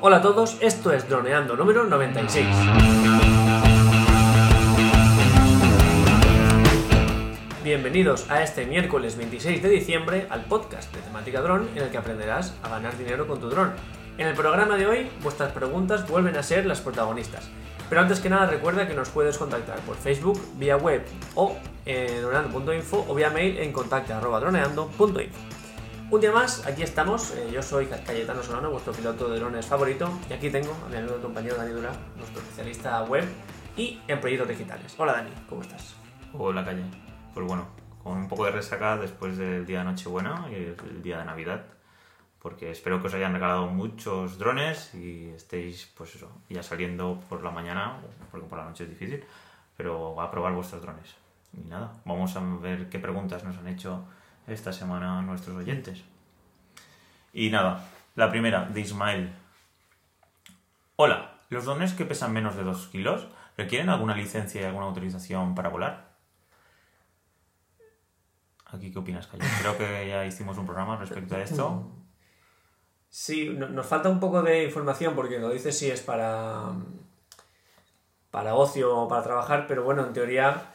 Hola a todos, esto es Droneando número 96. Bienvenidos a este miércoles 26 de diciembre al podcast de temática dron en el que aprenderás a ganar dinero con tu dron. En el programa de hoy, vuestras preguntas vuelven a ser las protagonistas. Pero antes que nada, recuerda que nos puedes contactar por Facebook, vía web o en droneando.info o vía mail en contacto.droneando.info. Un día más, aquí estamos. eh, yo soy Cayetano Solano, vuestro piloto de drones favorito. Y aquí tengo a mi amigo compañero Dani Dura, nuestro especialista web y en proyectos digitales. Hola Dani, ¿cómo estás? Hola calle. Pues bueno, con un poco de resaca después del día de Nochebuena y el día de Navidad. Porque espero que os hayan regalado muchos drones y estéis, pues eso, ya saliendo por la mañana, porque por la noche es difícil, pero a probar vuestros drones. Y nada, vamos a ver qué preguntas nos han hecho esta semana nuestros oyentes. Y nada, la primera, de Ismael. Hola, ¿los drones que pesan menos de 2 kilos requieren alguna licencia y alguna autorización para volar? Aquí, ¿qué opinas, Calle? Creo que ya hicimos un programa respecto a esto. Sí, no- nos falta un poco de información porque lo dice si es para, para ocio o para trabajar, pero bueno, en teoría,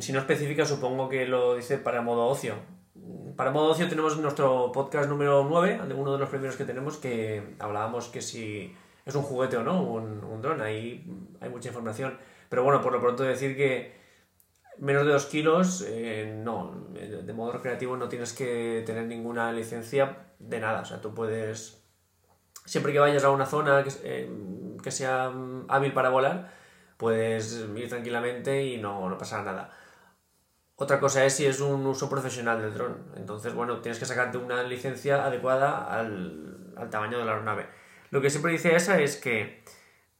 si no especifica, supongo que lo dice para modo ocio. Para modo ocio tenemos nuestro podcast número 9, de uno de los primeros que tenemos, que hablábamos que si es un juguete o no, un, un dron, ahí hay mucha información. Pero bueno, por lo pronto decir que menos de 2 kilos, eh, no, de modo recreativo no tienes que tener ninguna licencia de nada. O sea, tú puedes, siempre que vayas a una zona que, eh, que sea hábil para volar, puedes ir tranquilamente y no, no pasará nada. Otra cosa es si es un uso profesional del dron. Entonces, bueno, tienes que sacarte una licencia adecuada al, al tamaño de la aeronave. Lo que siempre dice esa es que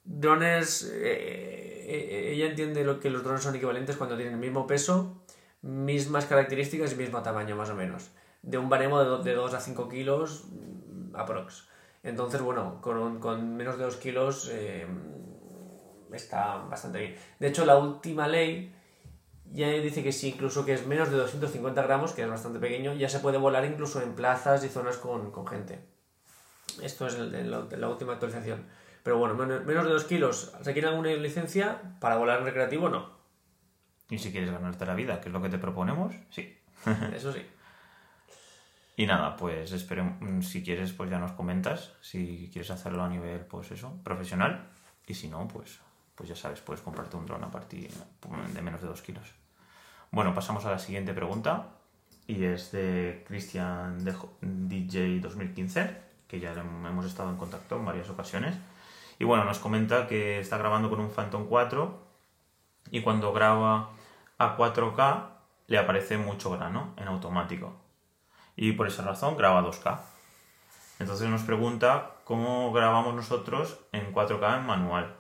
drones, eh, eh, ella entiende lo que los drones son equivalentes cuando tienen el mismo peso, mismas características y mismo tamaño más o menos. De un baremo de, de 2 a 5 kilos mm, aprox. Entonces, bueno, con, con menos de 2 kilos eh, está bastante bien. De hecho, la última ley ya dice que sí, incluso que es menos de 250 gramos, que es bastante pequeño, ya se puede volar incluso en plazas y zonas con, con gente. Esto es el- el- la, última actualización. Pero bueno, men- menos de 2 kilos. ¿Requiere alguna licencia? Para volar en recreativo, no. Y si quieres ganarte la vida, que es lo que te proponemos, sí. Eso sí. Y nada, pues esperemos, si quieres, pues ya nos comentas, si quieres hacerlo a nivel, pues eso, profesional. Y si no, pues, pues ya sabes, puedes comprarte un dron a partir de menos de 2 kilos. Bueno, pasamos a la siguiente pregunta. Y es de Christian DJ 2015, que ya hemos estado en contacto en varias ocasiones. Y bueno, nos comenta que está grabando con un Phantom 4 y cuando graba a 4K le aparece mucho grano en automático. Y por esa razón graba 2K. Entonces nos pregunta cómo grabamos nosotros en 4K en manual.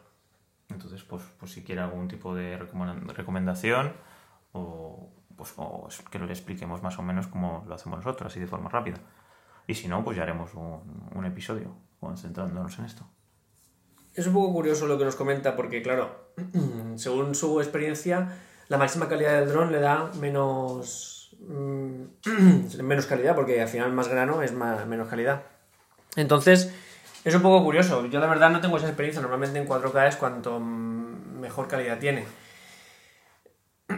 Entonces, pues, pues si quiere algún tipo de recomenda- recomendación o, pues, o que le expliquemos más o menos cómo lo hacemos nosotros, así de forma rápida. Y si no, pues ya haremos un, un episodio concentrándonos en esto. Es un poco curioso lo que nos comenta porque, claro, según su experiencia, la máxima calidad del dron le da menos, mm, menos calidad porque al final más grano es más, menos calidad. Entonces, es un poco curioso. Yo la verdad no tengo esa experiencia. Normalmente en 4K es cuanto mejor calidad tiene.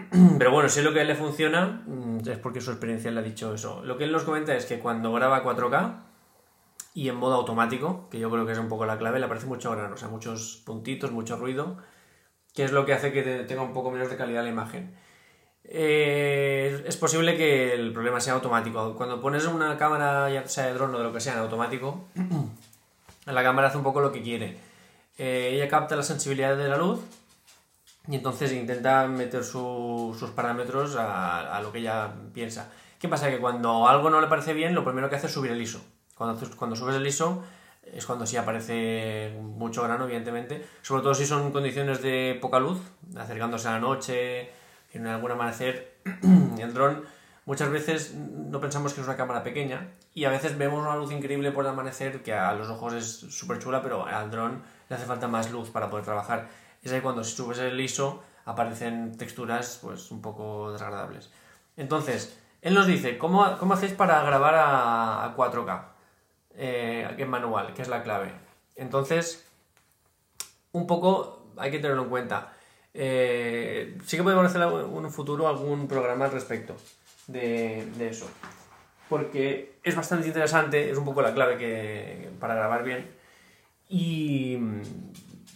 Pero bueno, si es lo que a él le funciona, mm, es porque su experiencia le ha dicho eso. Lo que él nos comenta es que cuando graba 4K, y en modo automático, que yo creo que es un poco la clave, le aparece mucho grano, o sea, muchos puntitos, mucho ruido, que es lo que hace que te- tenga un poco menos de calidad la imagen. Eh, es posible que el problema sea automático. Cuando pones una cámara, ya sea de dron o de lo que sea, en automático, la cámara hace un poco lo que quiere. Eh, ella capta la sensibilidad de la luz y entonces intenta meter su- sus parámetros a, a lo que ella piensa. ¿Qué pasa? Que cuando algo no le parece bien, lo primero que hace es subir el ISO. Cuando, cuando subes el ISO es cuando sí aparece mucho grano, evidentemente. Sobre todo si son condiciones de poca luz, acercándose a la noche, en algún amanecer. el dron muchas veces no pensamos que es una cámara pequeña y a veces vemos una luz increíble por el amanecer que a los ojos es súper chula, pero al dron le hace falta más luz para poder trabajar. Es ahí cuando si subes el ISO aparecen texturas pues un poco desagradables. Entonces, él nos dice, ¿cómo, cómo hacéis para grabar a, a 4K? eh, en manual, que es la clave. Entonces, un poco hay que tenerlo en cuenta. Eh, sí que podemos hacer en un futuro algún programa al respecto de, de, eso. Porque es bastante interesante, es un poco la clave que, para grabar bien. Y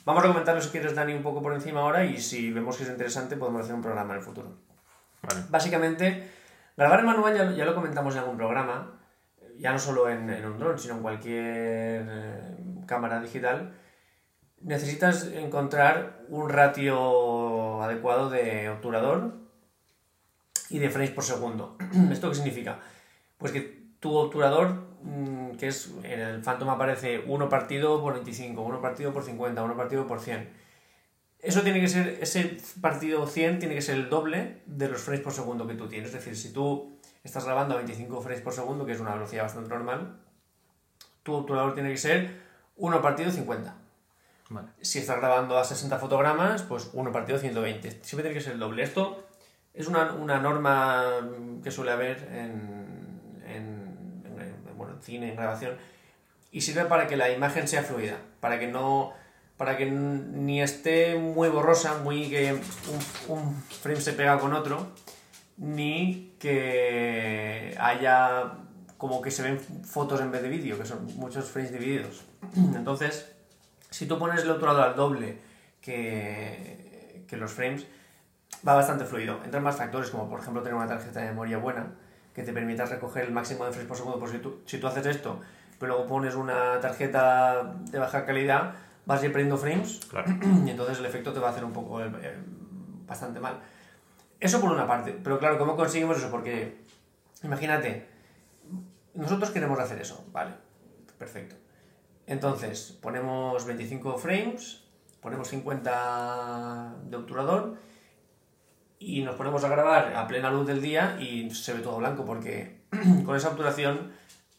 vamos a comentarlo si quieres, Dani, un poco por encima ahora y si vemos que es interesante podemos hacer un programa en el futuro. Vale. Básicamente, grabar en manual ya, ya, lo comentamos en algún programa, ya no solo en, en un dron, sino en cualquier eh, cámara digital necesitas encontrar un ratio adecuado de obturador y de frames por segundo. ¿Esto qué significa? Pues que tu obturador, mm, que es en el Phantom aparece 1 partido por 25, 1 partido por 50, 1 partido por 100. Eso tiene que ser, ese partido 100 tiene que ser el doble de los frames por segundo que tú tienes. Es decir, si tú estás grabando a 25 frames por segundo, que es una velocidad bastante normal, tu obturador tiene que ser 1 partido 50. Vale. Si estás grabando a 60 fotogramas, pues 1 partido 120. Siempre tiene que ser el doble. Esto es una, una norma que suele haber en, en, en, cine, en grabación, y sirve para que la imagen sea fluida, para que no para que ni esté muy borrosa, muy que un, un frame se pega con otro, ni que haya como que se ven fotos en vez de vídeo, que son muchos frames divididos. Entonces, si tú pones el obturador al doble que, que, los frames, va bastante fluido. Entran más factores, como por ejemplo tener una tarjeta de memoria buena, que te permita recoger el máximo de frames por segundo. Por si tú, si tú haces esto, pero luego pones una tarjeta de baja calidad, vas a ir perdiendo frames, Claro. y entonces el efecto te va a hacer un poco eh, bastante mal. Eso por una parte, pero claro, ¿cómo conseguimos eso? Porque, imagínate, nosotros queremos hacer eso, vale, perfecto. Entonces, ponemos 25 frames, ponemos 50 de obturador y nos ponemos a grabar a plena luz del día y se ve todo blanco porque con esa obturación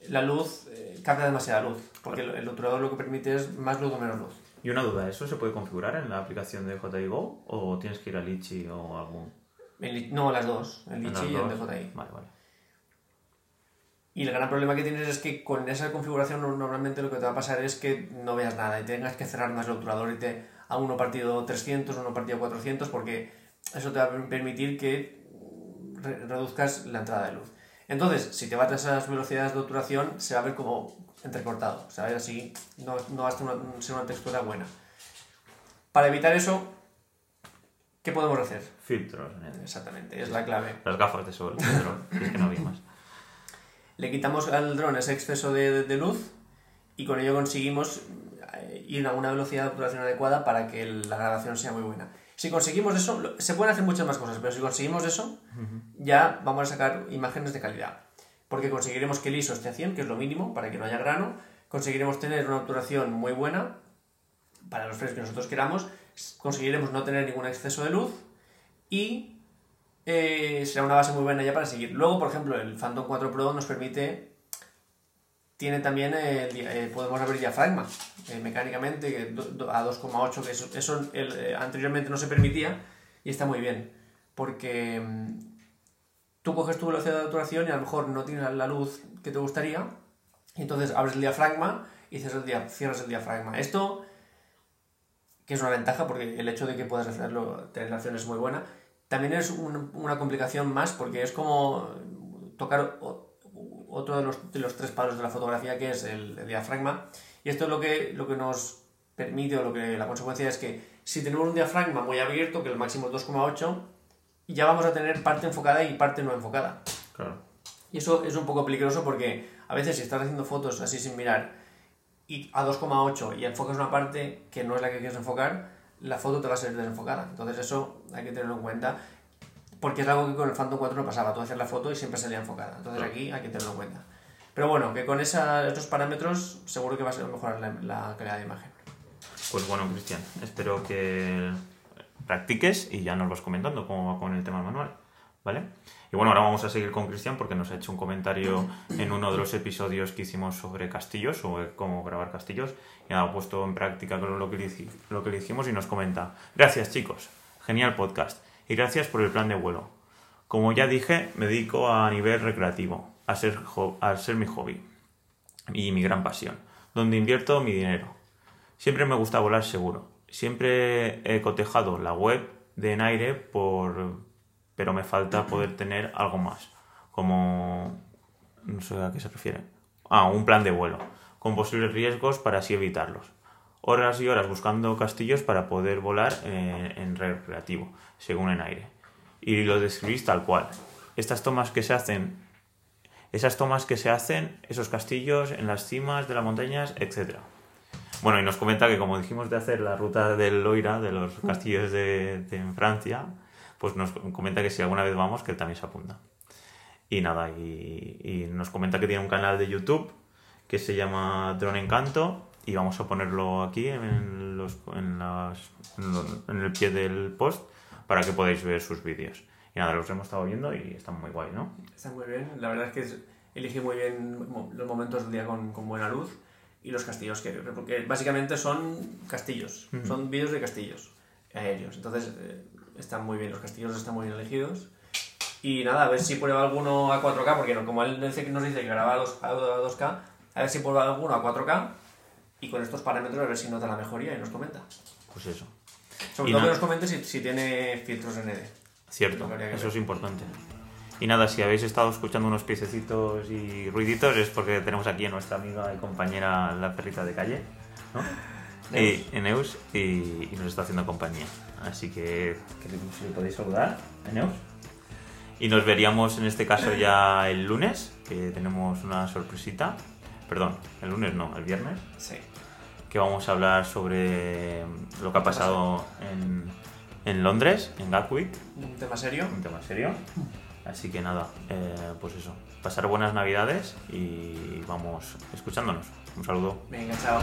la luz eh, capta demasiada luz, porque el, el, obturador lo que permite es más luz o menos luz. Y una duda, ¿eso se puede configurar en la aplicación de DJI Go o tienes que ir a Litchi o algún...? El, no, las dos, el Litchi y el DJI. Vale, vale. Y el gran problema que tienes es que con esa configuración normalmente lo que te va a pasar es que no veas nada y tengas que cerrar más el obturador y te a uno partido 300, uno partido 400 porque eso te va a permitir que re reduzcas la entrada de luz. Entonces, si te vas a esas velocidades de obturación, se va a ver como entrecortado, o sea, así no, no va a ser una, ser una textura buena. Para evitar eso, ¿qué podemos hacer? Filtros. Exactamente, es la clave. Las gafas de sol, es que no había más. Le quitamos al dron ese exceso de, de, luz y con ello conseguimos ir a una velocidad de obturación adecuada para que la grabación sea muy buena. Si conseguimos eso, se pueden hacer muchas más cosas, pero si conseguimos eso, uh -huh. ya vamos a sacar imágenes de calidad. Porque conseguiremos que el ISO esté a 100, que es lo mínimo, para que no haya grano. Conseguiremos tener una obturación muy buena para los frames que nosotros queramos. Conseguiremos no tener ningún exceso de luz. Y eh, será una base muy buena ya para seguir. Luego, por ejemplo, el Phantom 4 Pro nos permite... Tiene también, eh, eh, podemos abrir diafragma eh, mecánicamente a 2,8, que eso, el, eh, anteriormente no se permitía y está muy bien. Porque mmm, tú coges tu velocidad de obturación y a lo mejor no tienes la luz que te gustaría, entonces abres el diafragma y cierras el, cierras el diafragma. Esto, que es una ventaja porque el hecho de que puedas hacerlo, tener la acción es muy buena, también es un, una complicación más porque es como tocar otro de los, de los, tres palos de la fotografía que es el, el, diafragma y esto es lo que, lo que nos permite o lo que la consecuencia es que si tenemos un diafragma muy abierto que el máximo es 2,8 ya vamos a tener parte enfocada y parte no enfocada. Claro. y eso es un poco peligroso porque a veces si estás haciendo fotos así sin mirar y a 2,8 y enfocas una parte que no es la que quieres enfocar la foto te va a ser desenfocada. Entonces eso hay que tenerlo en cuenta porque es algo que con el Phantom 4 no pasaba, tú hacías la foto y siempre salía enfocada. Entonces aquí hay que tenerlo en cuenta. Pero bueno, que con esa, estos parámetros seguro que va a ser mejorar la, la calidad de imagen. Pues bueno, Cristian, espero que practiques y ya nos vas comentando cómo va con el tema manual, ¿vale? Y bueno, ahora vamos a seguir con Cristian porque nos ha hecho un comentario en uno de los episodios que hicimos sobre castillos, sobre cómo grabar castillos, y ha puesto en práctica lo que, lo que le hicimos y nos comenta, gracias chicos, genial podcast y gracias por el plan de vuelo. Como ya dije, me dedico a nivel recreativo, a ser, ser mi hobby. y mi gran pasión, donde invierto mi dinero. Siempre me gusta volar seguro. Siempre he cotejado la web de Enaire por pero me falta poder tener algo más, como no sé a qué se refiere. Ah, un plan de vuelo, con posibles riesgos para así evitarlos. Horas y horas buscando castillos para poder volar eh, en recreativo, según en aire. Y lo describís tal cual. Estas tomas que se hacen, esas tomas que se hacen, esos castillos en las cimas de las montañas, etc. Bueno, y nos comenta que como dijimos de hacer la ruta del Loira, de los castillos de, de Francia, pues nos comenta que si alguna vez vamos, que él también se apunta. Y nada, y, nos comenta que tiene un canal de YouTube que se llama Drone Encanto y vamos a ponerlo aquí en, los, en, las, en, el pie del post para que podáis ver sus vídeos. Y nada, los hemos estado viendo y están muy guay, ¿no? Están muy bien, la verdad es que elige muy bien los momentos del día con, con buena luz y los castillos, que, porque básicamente son castillos, son vídeos de castillos aéreos. Entonces, eh, están muy bien, los castillos están muy bien elegidos. Y nada, a ver si prueba alguno a 4K, porque como él nos dice que graba a 2K, a ver si prueba alguno a 4K y con estos parámetros a ver si nota la mejoría y nos comenta. Pues eso. Sobre todo que nos comente si, si tiene filtros ND. Cierto, eso es importante. Y nada, si habéis estado escuchando unos piececitos y ruiditos es porque tenemos aquí a nuestra amiga y compañera la perrita de calle, ¿no? Y, Eneus y, nos está haciendo compañía. Así que, que si le podéis saludar, Eneus. Y nos veríamos en este caso ya el lunes, que tenemos una sorpresita perdón, el lunes no, el viernes. Sí. Que vamos a hablar sobre lo que ha pasado en, Londres, en Gatwick. Un tema serio. Un tema serio. Así que nada, eh, pues eso. Pasar buenas navidades y vamos escuchándonos. Un saludo. Venga, chao.